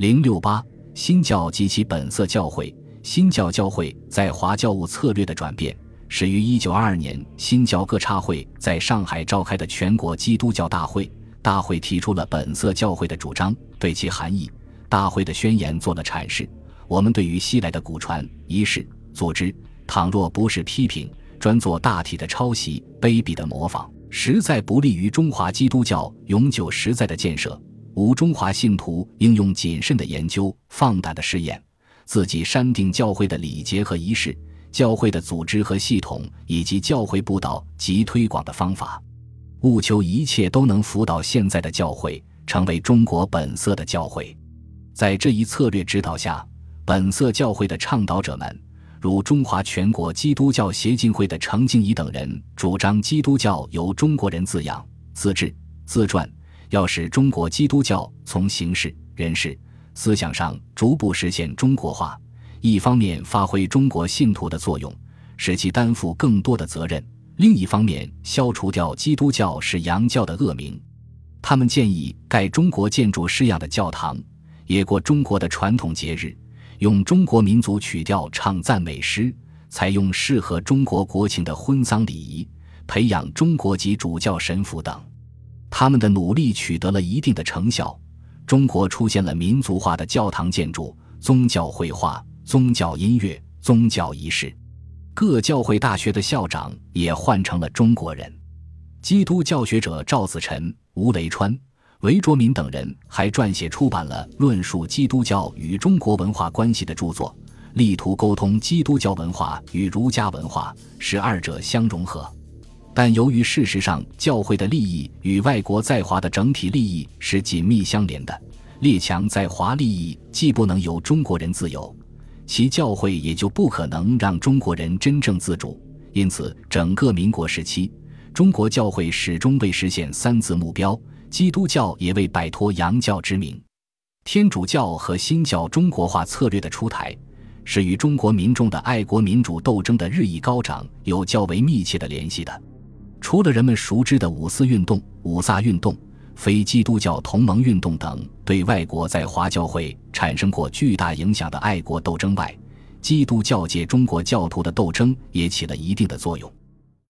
零六八新教及其本色教会。新教教会在华教务策略的转变，始于一九二二年新教各差会在上海召开的全国基督教大会。大会提出了本色教会的主张，对其含义，大会的宣言做了阐释。我们对于西来的古传仪式组织，倘若不是批评，专做大体的抄袭、卑鄙的模仿，实在不利于中华基督教永久实在的建设。吾中华信徒应用谨慎的研究、放胆的试验，自己删定教会的礼节和仪式、教会的组织和系统，以及教会布道及推广的方法。务求一切都能辅导现在的教会成为中国本色的教会。在这一策略指导下，本色教会的倡导者们，如中华全国基督教协进会的程敬怡等人，主张基督教由中国人自养、自治、自传，要使中国基督教从形式、人事、思想上逐步实现中国化。一方面发挥中国信徒的作用，使其担负更多的责任。另一方面，消除掉基督教是洋教的恶名。他们建议盖中国建筑式样的教堂，也过中国的传统节日，用中国民族曲调唱赞美诗，采用适合中国国情的婚丧礼仪，培养中国籍主教神父等。他们的努力取得了一定的成效，中国出现了民族化的教堂建筑、宗教绘画、宗教音乐、宗教仪式。各教会大学的校长也换成了中国人，基督教学者赵子晨、吴雷川、韦卓民等人还撰写出版了论述基督教与中国文化关系的著作，力图沟通基督教文化与儒家文化，使二者相融合。但由于事实上教会的利益与外国在华的整体利益是紧密相连的，列强在华利益既不能由中国人自由。其教会也就不可能让中国人真正自主，因此整个民国时期，中国教会始终未实现三字目标，基督教也未摆脱洋教之名。天主教和新教中国化策略的出台，是与中国民众的爱国民主斗争的日益高涨有较为密切的联系的。除了人们熟知的五四运动、五卅运动。非基督教同盟运动等对外国在华教会产生过巨大影响的爱国斗争外，基督教界中国教徒的斗争也起了一定的作用。